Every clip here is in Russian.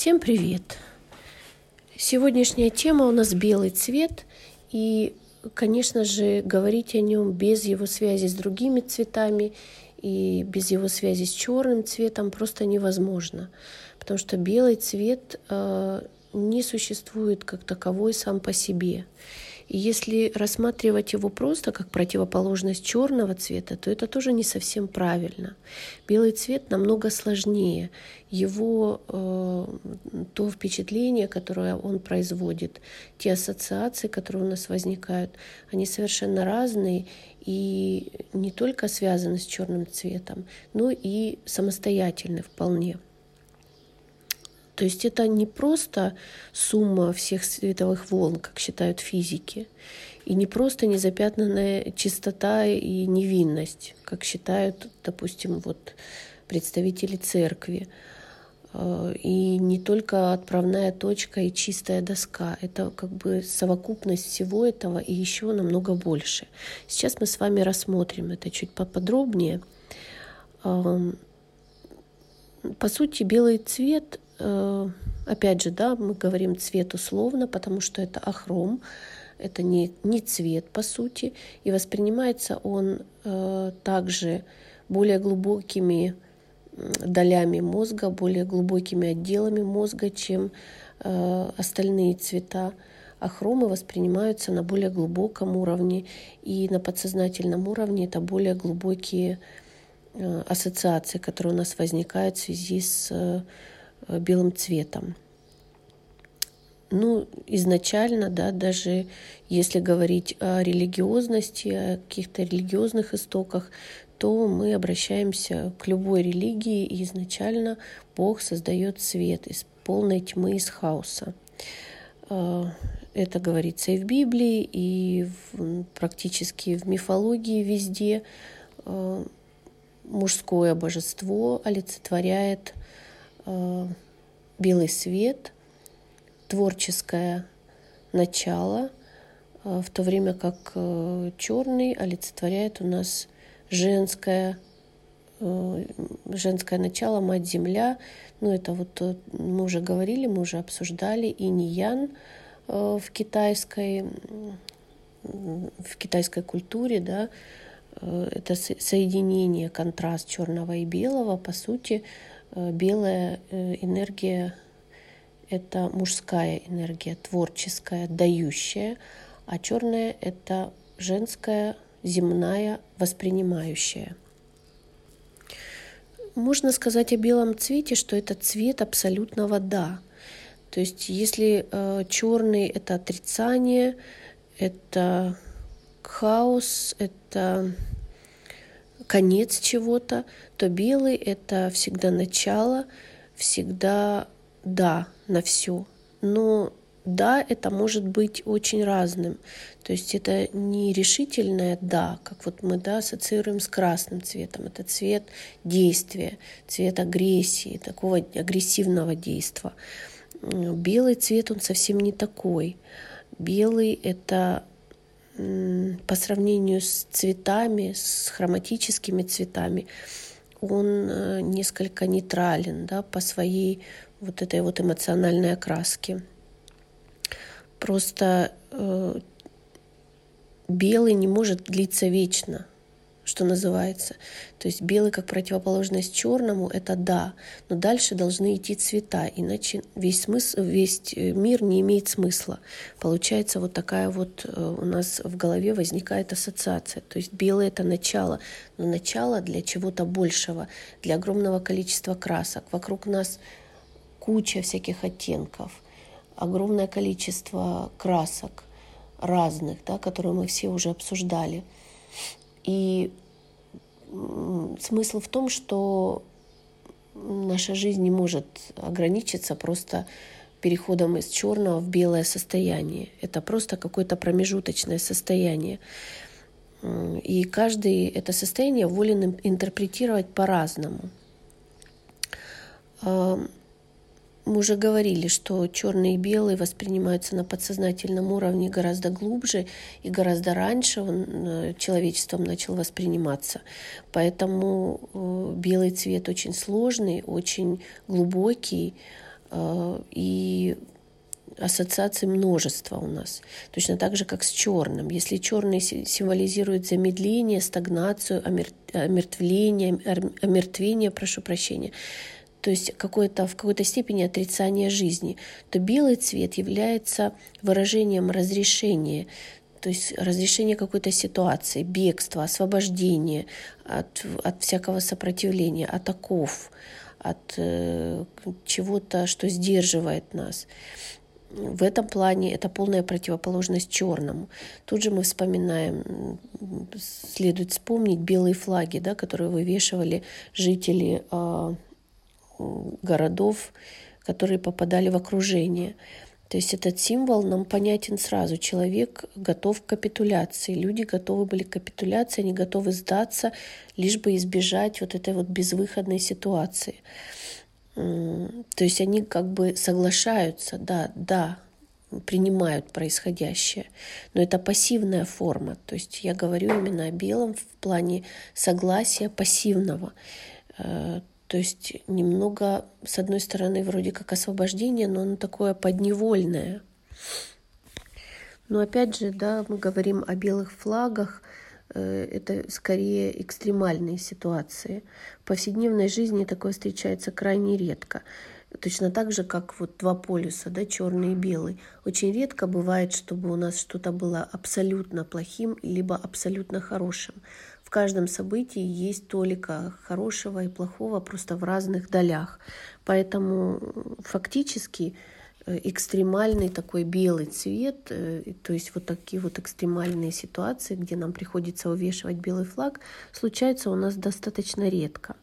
Всем привет! Сегодняшняя тема у нас белый цвет, и, конечно же, говорить о нем без его связи с другими цветами и без его связи с черным цветом просто невозможно, потому что белый цвет э, не существует как таковой сам по себе. Если рассматривать его просто как противоположность черного цвета, то это тоже не совсем правильно. Белый цвет намного сложнее. Его э, то впечатление, которое он производит, те ассоциации, которые у нас возникают, они совершенно разные и не только связаны с черным цветом, но и самостоятельны вполне. То есть это не просто сумма всех световых волн, как считают физики, и не просто незапятнанная чистота и невинность, как считают, допустим, вот представители церкви. А, и не только отправная точка и чистая доска. Это как бы совокупность всего этого и еще намного больше. Сейчас мы с вами рассмотрим это чуть поподробнее. По сути, белый цвет опять же, да, мы говорим цвет условно, потому что это ахром, это не, не цвет по сути, и воспринимается он э, также более глубокими долями мозга, более глубокими отделами мозга, чем э, остальные цвета. Ахромы воспринимаются на более глубоком уровне, и на подсознательном уровне это более глубокие э, ассоциации, которые у нас возникают в связи с э, Э, белым цветом. Ну, изначально, да, даже если говорить о религиозности, о каких-то религиозных истоках, то мы обращаемся к любой религии, и изначально Бог создает свет из полной тьмы, из хаоса. Э, это говорится и в Библии, и в, практически в мифологии везде. Э, мужское божество олицетворяет Э, белый свет, творческое начало, э, в то время как э, черный олицетворяет у нас женское, женское начало, мать земля. Ну, это вот мы уже говорили, мы уже обсуждали и ниян в китайской, в китайской культуре, да, это соединение, контраст черного и белого, по сути, Э, белая э, энергия — это мужская энергия, творческая, дающая, а черная — это женская, земная, воспринимающая. Можно сказать о белом цвете, что это цвет абсолютного «да». То есть если э, черный — это отрицание, это хаос, это конец чего-то, то белый — это всегда начало, всегда да на все. Но да, это может быть очень разным. То есть это не решительное да, как вот мы да ассоциируем с красным цветом. Это цвет действия, цвет агрессии, такого агрессивного действия. Белый цвет, он совсем не такой. Белый — это по сравнению с цветами, с хроматическими цветами, он э, несколько нейтрален да, по своей вот этой вот эмоциональной окраске. Просто э, белый не может длиться вечно что называется. То есть белый как противоположность черному — это да, но дальше должны идти цвета, иначе весь, смысл, весь э, мир не имеет смысла. Получается вот такая вот э, у нас в голове возникает ассоциация. То есть белый — это начало, но начало для чего-то большего, для огромного количества красок. Вокруг нас куча всяких оттенков, огромное количество красок разных, да, которые мы все уже обсуждали. И смысл в том, что наша жизнь не может ограничиться просто переходом из черного в белое состояние. Это просто какое-то промежуточное состояние. И каждый это состояние волен интерпретировать по-разному. Мы уже говорили, что черный и белый воспринимаются на подсознательном уровне гораздо глубже и гораздо раньше он э, человечеством начал восприниматься. Поэтому э, белый цвет очень сложный, очень глубокий, И ассоциаций множество у нас. Точно так же, как с черным. Если черный символизирует замедление, стагнацию, омертвление, омертвение, прошу прощения, то есть какое-то, в какой-то степени отрицание жизни, то белый цвет является выражением разрешения, то есть разрешение какой-то ситуации, бегства, освобождения от, от всякого сопротивления, от оков, от э, чего-то, что сдерживает нас. В этом плане это полная противоположность черному. Тут же мы вспоминаем, следует вспомнить белые флаги, да, которые вывешивали жители э, городов, которые попадали в окружение. То есть этот символ нам понятен сразу. Человек готов к капитуляции. Люди готовы были к капитуляции, они готовы сдаться, лишь бы избежать вот этой вот безвыходной ситуации. То есть они как бы соглашаются, да, да, принимают происходящее. Но это пассивная форма. То есть я говорю именно о белом в плане согласия пассивного. То есть немного, с одной стороны, вроде как освобождение, но оно такое подневольное. Но опять же, да, мы говорим о белых флагах, Э, это скорее экстремальные ситуации. В повседневной жизни такое встречается крайне редко. Точно так же, как вот два полюса, да, черный и белый. Очень редко бывает, чтобы у нас что-то было абсолютно плохим, либо абсолютно хорошим. В каждом событии есть толика хорошего и плохого, просто в разных долях. Поэтому фактически Э, экстремальный такой белый цвет, э, то есть вот такие вот экстремальные ситуации, где нам приходится увешивать белый флаг, случаются у нас достаточно редко.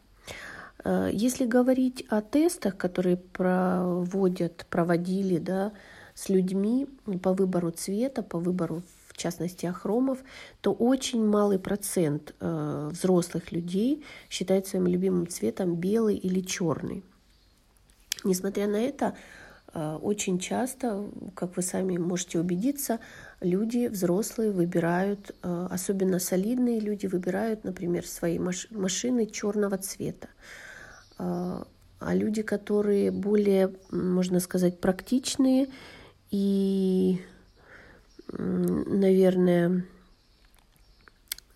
Э, если говорить о тестах, которые проводят, проводили да, с людьми по выбору цвета, по выбору в частности ахромов, то очень малый процент взрослых людей считает своим любимым цветом белый или черный. Несмотря на это, Э, очень часто, как вы сами можете убедиться, люди взрослые выбирают, э, особенно солидные люди выбирают, например, свои машины черного цвета. Э, а люди, которые более, можно сказать, практичные и, наверное,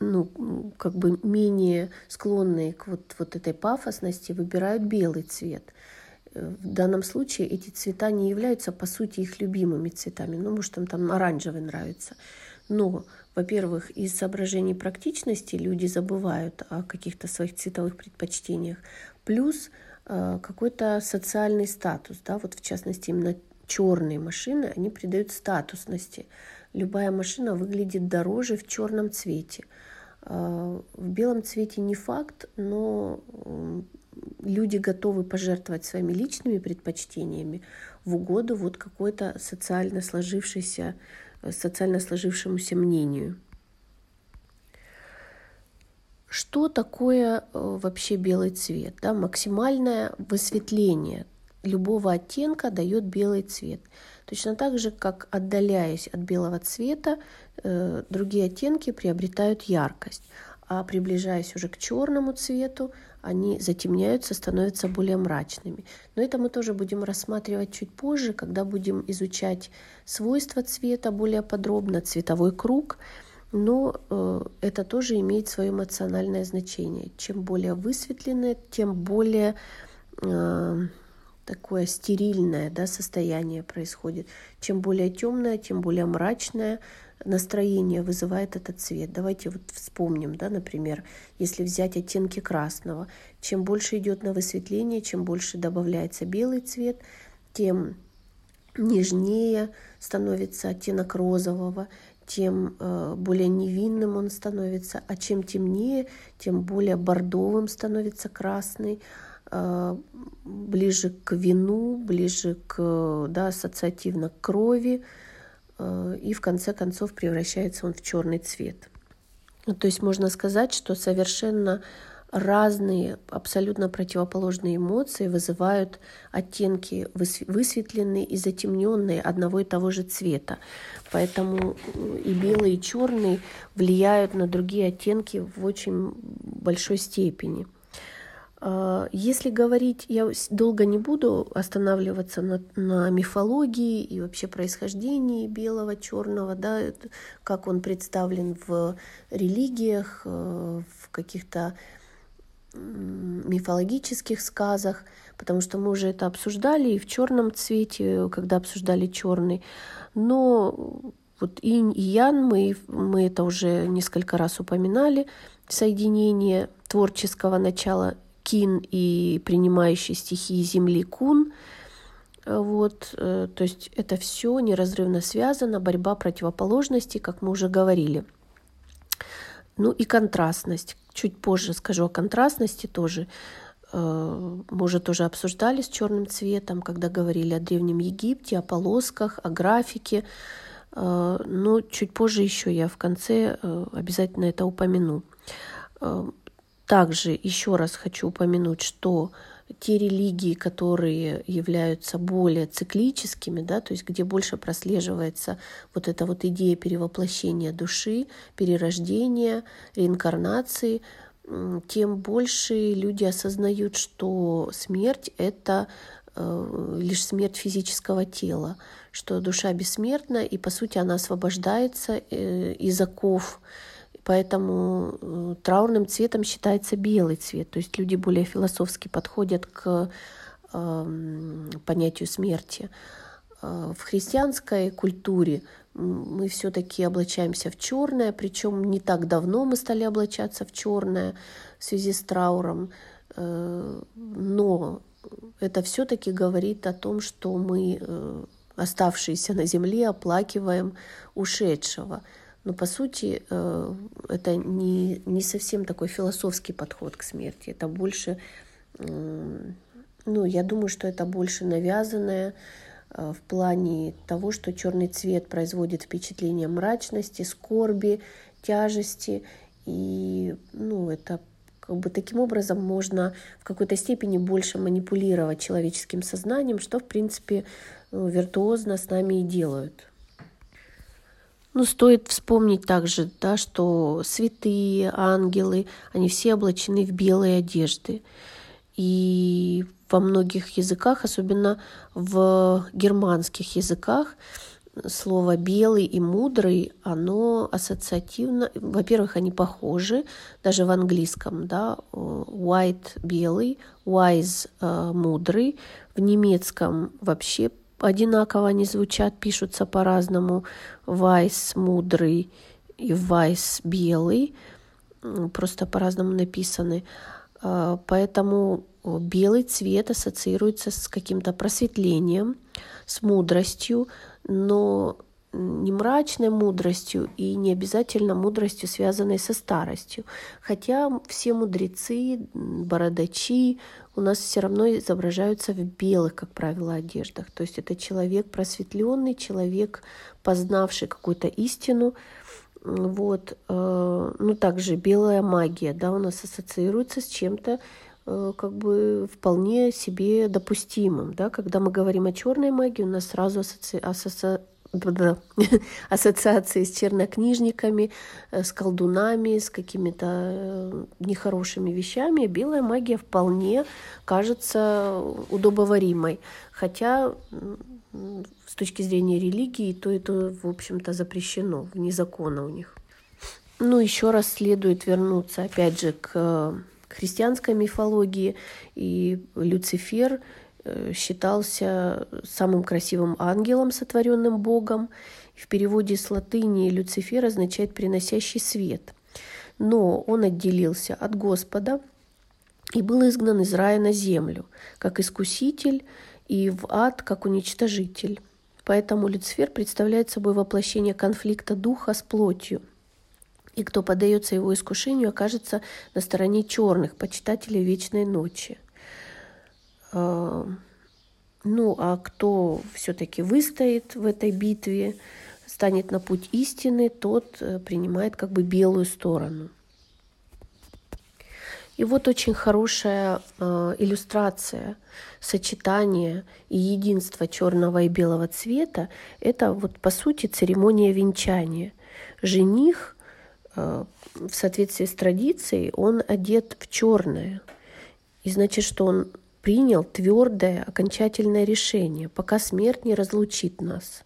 ну, как бы менее склонные к вот, вот этой пафосности, выбирают белый цвет – в данном случае эти цвета не являются, по сути, их любимыми цветами. Ну, может, им там оранжевый нравится. Но, во-первых, из соображений практичности люди забывают о каких-то своих цветовых предпочтениях. Плюс э, какой-то социальный статус. Да? Вот, в частности, именно черные машины, они придают статусности. Любая машина выглядит дороже в черном цвете. Э, в белом цвете не факт, но люди готовы пожертвовать своими личными предпочтениями в угоду вот какой-то социально сложившейся, социально сложившемуся мнению. Что такое э, вообще белый цвет? Да? Максимальное высветление любого оттенка дает белый цвет. Точно так же, как отдаляясь от белого цвета, э, другие оттенки приобретают яркость а приближаясь уже к черному цвету, они затемняются, становятся более мрачными. Но это мы тоже будем рассматривать чуть позже, когда будем изучать свойства цвета более подробно, цветовой круг. Но э, это тоже имеет свое эмоциональное значение. Чем более высветленное, тем более э, такое стерильное да, состояние происходит. Чем более темное, тем более мрачное, настроение вызывает этот цвет. Давайте вот вспомним, да, например, если взять оттенки красного, чем больше идет на высветление, чем больше добавляется белый цвет, тем нежнее становится оттенок розового, тем э, более невинным он становится, а чем темнее, тем более бордовым становится красный, ближе к вину, ближе к, да, ассоциативно к крови, Э, и в конце концов превращается он в черный цвет. То есть можно сказать, что совершенно разные, абсолютно противоположные эмоции вызывают оттенки высветленные и затемненные одного и того же цвета. Поэтому и белый, и черный влияют на другие оттенки в очень большой степени. А, если говорить, я долго не буду останавливаться на, на мифологии и вообще происхождении белого, черного, да, как он представлен в религиях, э, в каких-то мифологических сказах, потому что мы уже это обсуждали и в черном цвете, когда обсуждали черный. Но вот инь и ян, мы, мы это уже несколько раз упоминали, соединение творческого начала Кин и принимающий стихии Земли Кун. Вот, э, то есть это все неразрывно связано, борьба противоположностей, как мы уже говорили. Ну и контрастность. Чуть позже скажу о контрастности тоже. Э, мы уже тоже обсуждали с черным цветом, когда говорили о Древнем Египте, о полосках, о графике. Э, но чуть позже еще я в конце обязательно это упомяну. Также еще раз хочу упомянуть, что те религии, которые являются более циклическими, да, то есть где больше прослеживается вот эта вот идея перевоплощения души, перерождения, реинкарнации, тем больше люди осознают, что смерть — это э, лишь смерть физического тела, что душа бессмертна, и, по сути, она освобождается э, из оков Поэтому э, траурным цветом считается белый цвет. То есть люди более философски подходят к э, понятию смерти. Э, в христианской культуре мы все-таки облачаемся в черное, причем не так давно мы стали облачаться в черное в связи с трауром, э, но это все-таки говорит о том, что мы, оставшиеся на земле, оплакиваем ушедшего. Но по сути это не, не совсем такой философский подход к смерти. Это больше, ну, я думаю, что это больше навязанное э, в плане того, что черный цвет производит впечатление мрачности, скорби, тяжести. И ну, это как бы таким образом можно в какой-то степени больше манипулировать человеческим сознанием, что, в принципе, ну, виртуозно с нами и делают. Ну, стоит вспомнить также, да, что святые, ангелы, они все облачены в белые одежды. И во многих языках, особенно в германских языках, слово белый и мудрый, оно ассоциативно, во-первых, они похожи, даже в английском, да, white белый, wise мудрый, в немецком вообще одинаково они звучат, пишутся по-разному. Вайс мудрый и Вайс белый, просто по-разному написаны. А, поэтому белый цвет ассоциируется с каким-то просветлением, с мудростью, но не мрачной мудростью и не обязательно мудростью, связанной со старостью. Хотя все мудрецы, бородачи у нас все равно изображаются в белых, как правило, одеждах. То есть это человек просветленный, человек, познавший какую-то истину. Вот. Э, ну, также белая магия да, у нас ассоциируется с чем-то э, как бы вполне себе допустимым. Да? Когда мы говорим о черной магии, у нас сразу асоци... асоци ассоциации с чернокнижниками, э, с колдунами, с какими-то э, нехорошими вещами, белая магия вполне кажется удобоваримой. Хотя с точки зрения религии то это, в общем-то, запрещено, вне закона у них. Ну, еще раз следует вернуться, опять же, к христианской мифологии. И Люцифер Э, считался самым красивым ангелом, сотворенным Богом. В переводе с латыни Люцифер означает «приносящий свет». Но он отделился от Господа и был изгнан из рая на землю, как искуситель, и в ад, как уничтожитель. Поэтому Люцифер представляет собой воплощение конфликта духа с плотью. И кто поддается его искушению, окажется на стороне черных, почитателей вечной ночи – ну, а кто все-таки выстоит в этой битве, станет на путь истины, тот э, принимает как бы белую сторону. И вот очень хорошая э, иллюстрация сочетания и единства черного и белого цвета. Это вот по сути церемония венчания. Жених э, в соответствии с традицией он одет в черное – И значит, что он принял твердое окончательное решение, пока смерть не разлучит нас.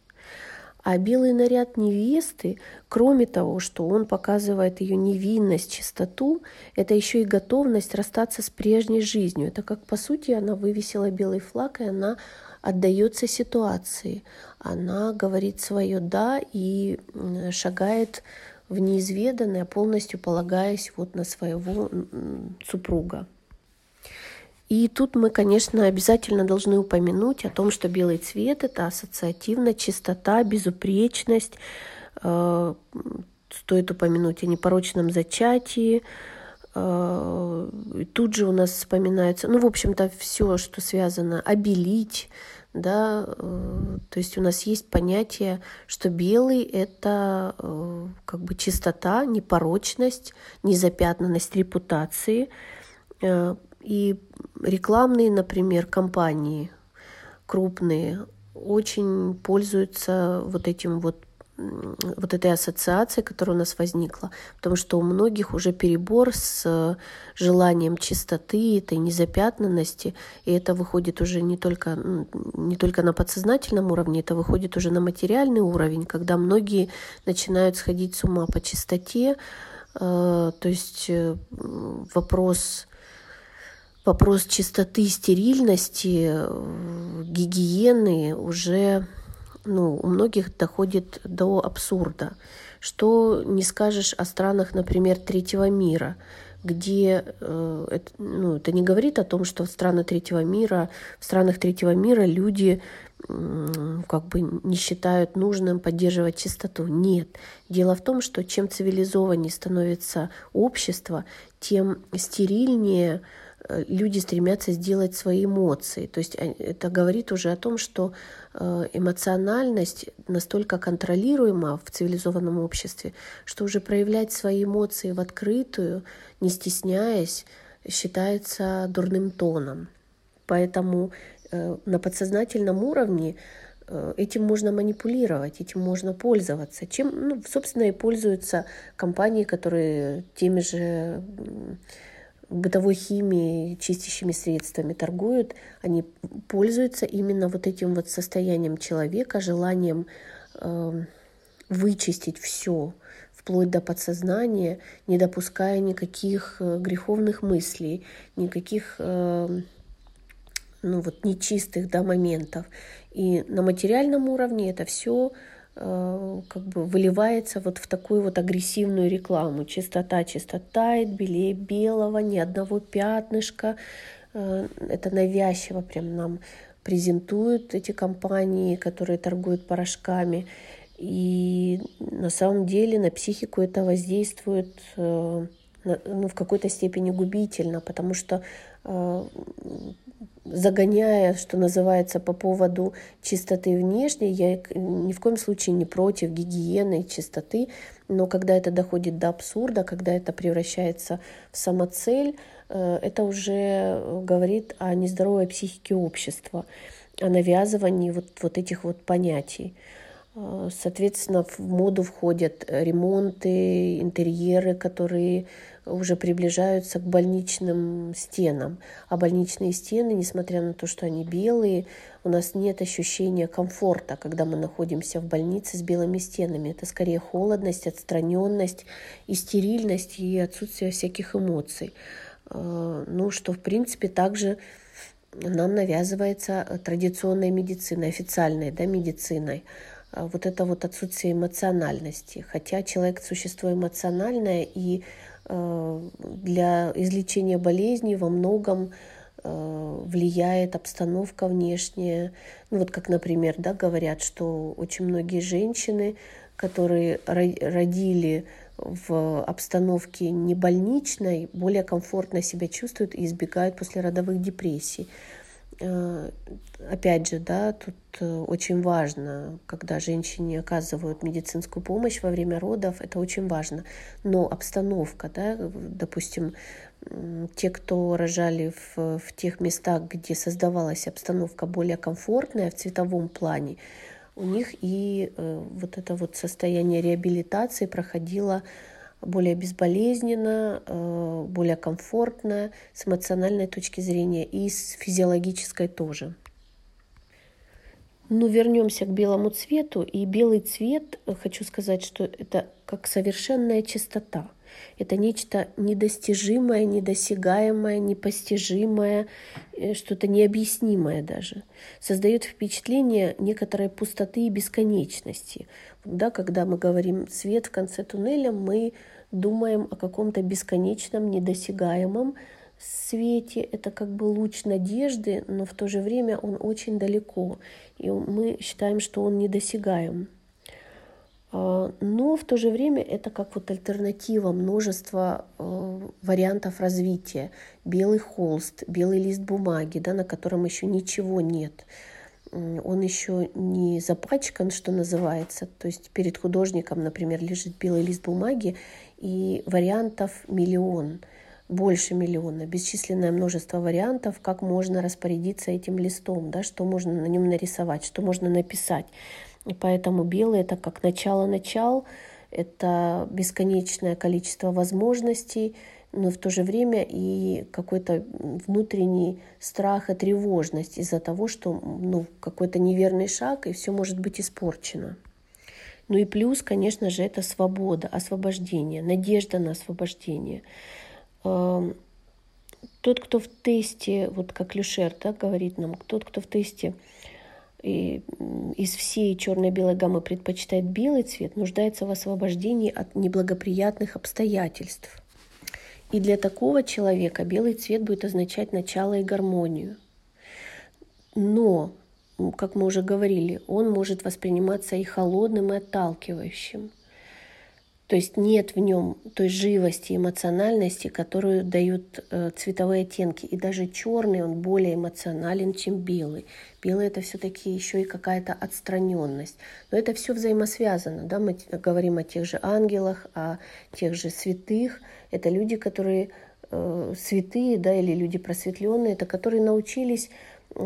А белый наряд невесты, кроме того, что он показывает ее невинность, чистоту, это еще и готовность расстаться с прежней жизнью. Это как, по сути, она вывесила белый флаг, и она отдается ситуации. Она говорит свое «да» и шагает в неизведанное, полностью полагаясь вот на своего супруга. И тут мы, конечно, обязательно должны упомянуть о том, что белый цвет – это ассоциативно чистота, безупречность. Э, стоит упомянуть о непорочном зачатии. Э, тут же у нас вспоминается, ну, в общем-то, все, что связано, обелить, да, э, то есть у нас есть понятие, что белый – это как бы чистота, непорочность, незапятнанность репутации – и рекламные, например, компании крупные очень пользуются вот этим вот вот этой ассоциацией, которая у нас возникла, потому что у многих уже перебор с желанием чистоты, этой незапятнанности, и это выходит уже не только, не только на подсознательном уровне, это выходит уже на материальный уровень, когда многие начинают сходить с ума по чистоте, э, то есть э, вопрос вопрос чистоты, стерильности, гигиены уже ну, у многих доходит до абсурда. Что не скажешь о странах, например, третьего мира, где э, это, ну, это не говорит о том, что в страны третьего мира, в странах третьего мира люди э, как бы не считают нужным поддерживать чистоту. Нет. Дело в том, что чем цивилизованнее становится общество, тем стерильнее люди стремятся сделать свои эмоции. То есть это говорит уже о том, что э, эмоциональность настолько контролируема в цивилизованном обществе, что уже проявлять свои эмоции в открытую, не стесняясь, считается дурным тоном. Поэтому э, на подсознательном уровне этим можно манипулировать, этим можно пользоваться. Чем, ну, собственно, и пользуются компании, которые теми же бытовой химией, чистящими средствами торгуют, они пользуются именно вот этим вот состоянием человека, желанием э, вычистить все, вплоть до подсознания, не допуская никаких э, греховных мыслей, никаких э, ну вот нечистых да, моментов. И на материальном уровне это все как бы выливается вот в такую вот агрессивную рекламу. Чистота, чистота, белее белого, ни одного пятнышка. Э, это навязчиво прям нам презентуют эти компании, которые торгуют порошками. И на самом деле на психику это воздействует э, ну, в какой-то степени губительно, потому что загоняя, что называется, по поводу чистоты внешней, я ни в коем случае не против гигиены и чистоты, но когда это доходит до абсурда, когда это превращается в самоцель, э, это уже говорит о нездоровой психике общества, о навязывании вот, вот этих вот понятий. Э, соответственно, в моду входят ремонты, интерьеры, которые уже приближаются к больничным стенам. А больничные стены, несмотря на то, что они белые, у нас нет ощущения комфорта, когда мы находимся в больнице с белыми стенами. Это скорее холодность, отстраненность и стерильность и отсутствие всяких эмоций. А, ну, что, в принципе, также нам навязывается традиционная медицина, официальной да, медициной. А вот это вот отсутствие эмоциональности. Хотя человек – существо эмоциональное, и для излечения болезней во многом э, влияет обстановка внешняя. Ну вот как, например, да, говорят, что очень многие женщины, которые родили в обстановке не больничной, более комфортно себя чувствуют и избегают послеродовых депрессий. Э, опять же, да, тут э, очень важно, когда женщине оказывают медицинскую помощь во время родов, это очень важно. Но обстановка, да, допустим, те, кто рожали в, в тех местах, где создавалась обстановка более комфортная в цветовом плане, у них и э, вот это вот состояние реабилитации проходило более безболезненно, э, более комфортно с эмоциональной точки зрения и с физиологической тоже. Ну, вернемся к белому цвету. И белый цвет, э, хочу сказать, что это как совершенная чистота. Это нечто недостижимое, недосягаемое, непостижимое, э, что-то необъяснимое даже. Создает впечатление некоторой пустоты и бесконечности. Да, когда мы говорим «свет в конце туннеля», мы думаем о каком-то бесконечном, недосягаемом свете. Это как бы луч надежды, но в то же время он очень далеко. И мы считаем, что он недосягаем. А, но в то же время это как вот альтернатива множества э, вариантов развития. Белый холст, белый лист бумаги, да, на котором еще ничего нет. Он еще не запачкан, что называется. То есть перед художником, например, лежит белый лист бумаги, и вариантов миллион, больше миллиона, бесчисленное множество вариантов, как можно распорядиться этим листом, да, что можно на нем нарисовать, что можно написать. И поэтому белый это как начало-начал, это бесконечное количество возможностей, но в то же время и какой-то внутренний страх и тревожность из-за того, что ну, какой-то неверный шаг, и все может быть испорчено. Ну и плюс, конечно же, это свобода, освобождение, надежда на освобождение. Эм, тот, кто в тесте, вот как Люшер да, говорит нам, тот, кто в тесте и из всей черно-белой гаммы предпочитает белый цвет, нуждается в освобождении от неблагоприятных обстоятельств. И для такого человека белый цвет будет означать начало и гармонию. Но, как мы уже говорили, он может восприниматься и холодным, и отталкивающим. То есть нет в нем той живости, эмоциональности, которую дают э, цветовые оттенки. И даже черный, он более эмоционален, чем белый. Белый это все-таки еще и какая-то отстраненность. Но это все взаимосвязано. Да? Мы говорим о тех же ангелах, о тех же святых. Это люди, которые э, святые, да, или люди просветленные, это которые научились, э,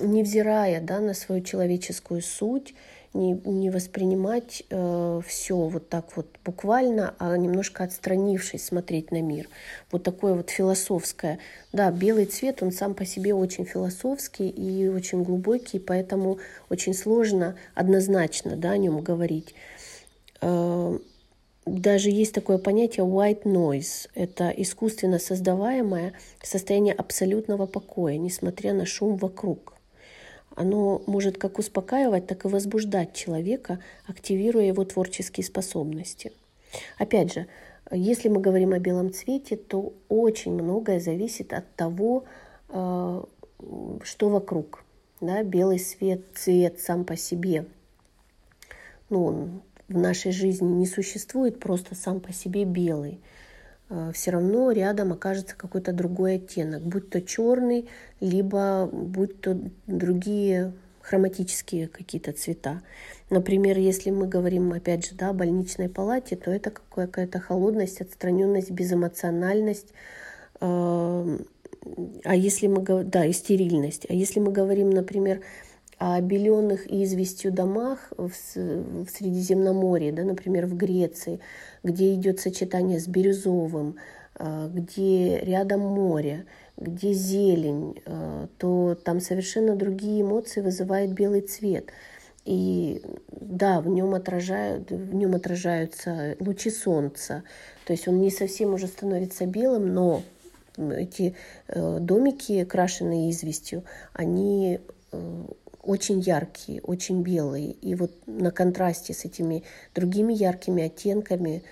невзирая да, на свою человеческую суть, не, не воспринимать э, все вот так вот буквально, а немножко отстранившись смотреть на мир. Вот такое вот философское. Да, белый цвет, он сам по себе очень философский и очень глубокий, поэтому очень сложно однозначно да, о нем говорить. Э, даже есть такое понятие white noise. Это искусственно создаваемое состояние абсолютного покоя, несмотря на шум вокруг оно может как успокаивать, так и возбуждать человека, активируя его творческие способности. Опять же, если мы говорим о белом цвете, то очень многое зависит от того, э, что вокруг. Да? Белый свет, цвет сам по себе, ну, он в нашей жизни не существует просто сам по себе белый. Э, все равно рядом окажется какой-то другой оттенок, будь то черный, либо будь то другие хроматические какие-то цвета. Например, если мы говорим, опять же, да, о больничной палате, то это какая-то холодность, отстраненность, безэмоциональность. Э, а если мы да, и стерильность. А если мы говорим, например, о беленых известью домах в, в Средиземноморье, да, например, в Греции, где идет сочетание с бирюзовым, а, где рядом море, где зелень, а, то там совершенно другие эмоции вызывает белый цвет. И да, в нем, отражают, в нем отражаются лучи солнца. То есть он не совсем уже становится белым, но эти э, домики, крашенные известью, они э, очень яркие, очень белые. И вот на контрасте с этими другими яркими оттенками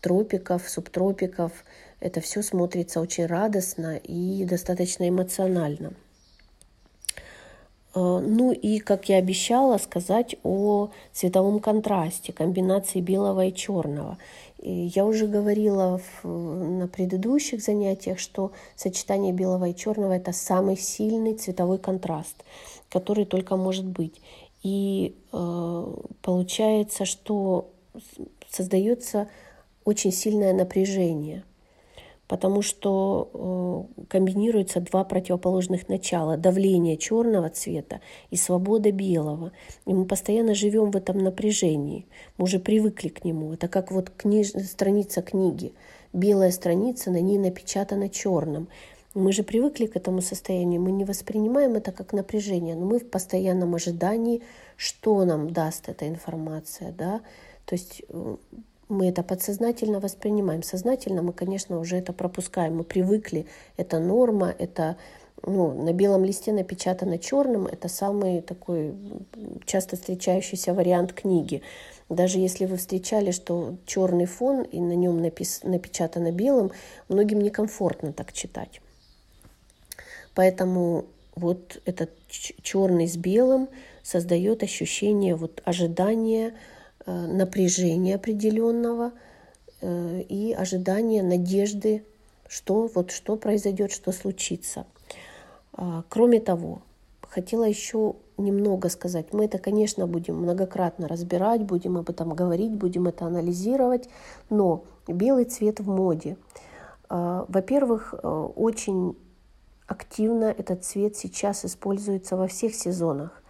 тропиков, субтропиков, это все смотрится очень радостно и достаточно эмоционально. А, ну и, как я обещала, сказать о цветовом контрасте, комбинации белого и черного. И я уже говорила в, на предыдущих занятиях, что сочетание белого и черного – это самый сильный цветовой контраст который только может быть. И э, получается, что создается очень сильное напряжение. потому что э, комбинируются два противоположных начала. Давление черного цвета и свобода белого. И мы постоянно живем в этом напряжении. Мы уже привыкли к нему. Это как вот книж... страница книги. Белая страница, на ней напечатано черным. Мы же привыкли к этому состоянию, мы не воспринимаем это как напряжение, но мы в постоянном ожидании, что нам даст эта информация, да, то есть э, мы это подсознательно воспринимаем. Сознательно мы, конечно, уже это пропускаем. Мы привыкли, это норма, это ну, на белом листе напечатано черным, это самый такой часто встречающийся вариант книги. Даже если вы встречали, что черный фон и на нем напис... напечатано белым, многим некомфортно так читать. Поэтому вот этот черный с белым создает ощущение вот ожидания, Э, напряжения определенного э, и ожидания, надежды, что вот что произойдет, что случится. А, кроме того, хотела еще немного сказать. Мы это, конечно, будем многократно разбирать, будем об этом говорить, будем это анализировать, но белый цвет в моде. А, во-первых, э, очень активно этот цвет сейчас используется во всех сезонах.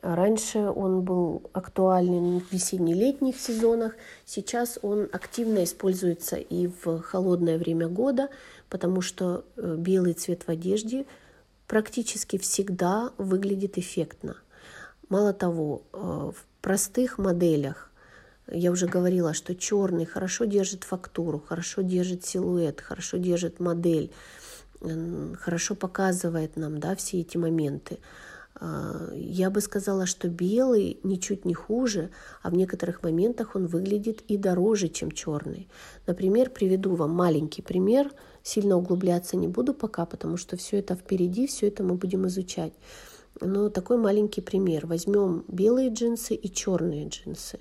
Раньше он был актуален в весенне-летних сезонах, сейчас он активно используется и в холодное время года, потому что э, белый цвет в одежде практически всегда выглядит эффектно. Мало того, э, в простых моделях я уже говорила, что черный хорошо держит фактуру, хорошо держит силуэт, хорошо держит модель, хорошо показывает нам да, все эти моменты. А, я бы сказала, что белый ничуть не хуже, а в некоторых моментах он выглядит и дороже, чем черный. Например, приведу вам маленький пример. Сильно углубляться не буду пока, потому что все это впереди, все это мы будем изучать. Но такой маленький пример. Возьмем белые джинсы и черные джинсы.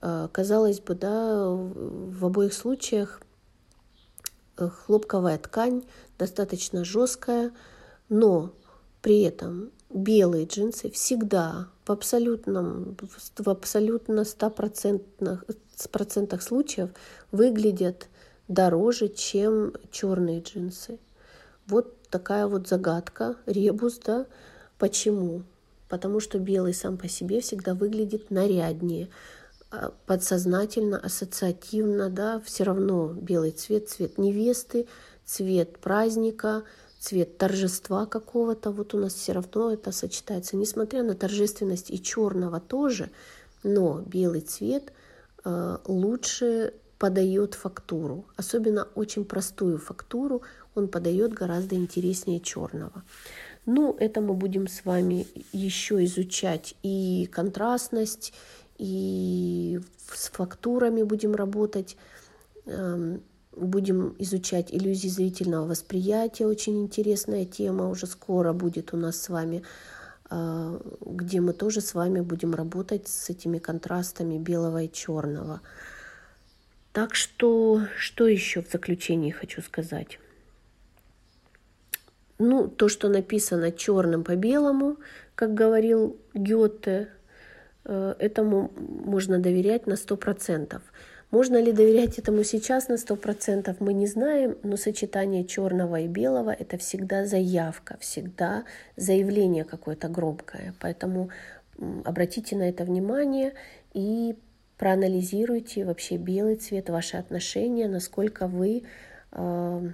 А, казалось бы, да, в обоих случаях хлопковая ткань достаточно жесткая, но при этом белые джинсы всегда в абсолютном, в абсолютно 100% процентах случаев выглядят дороже, чем черные джинсы. Вот такая вот загадка, ребус, да. Почему? Потому что белый сам по себе всегда выглядит наряднее, подсознательно, ассоциативно, да, все равно белый цвет, цвет невесты, цвет праздника – цвет торжества какого-то, вот у нас все равно это сочетается. Несмотря на торжественность и черного тоже, но белый цвет э, лучше подает фактуру, особенно очень простую фактуру, он подает гораздо интереснее черного. Ну, это мы будем с вами еще изучать и контрастность, и с фактурами будем работать. Эм, Будем изучать иллюзии зрительного восприятия. Очень интересная тема уже скоро будет у нас с вами, а, где мы тоже с вами будем работать с этими контрастами белого и черного. Так что, что еще в заключении хочу сказать? Ну, то, что написано черным по белому, как говорил Гёте, э, этому можно доверять на сто процентов. Можно ли доверять этому сейчас на 100%, мы не знаем, но сочетание черного и белого – это всегда заявка, всегда заявление какое-то громкое. Поэтому обратите на это внимание и проанализируйте вообще белый цвет, ваши отношения, насколько вы э,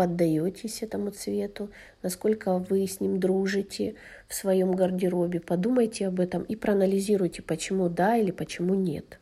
поддаетесь этому цвету, насколько вы с ним дружите в своем гардеробе. Подумайте об этом и проанализируйте, почему да или почему нет.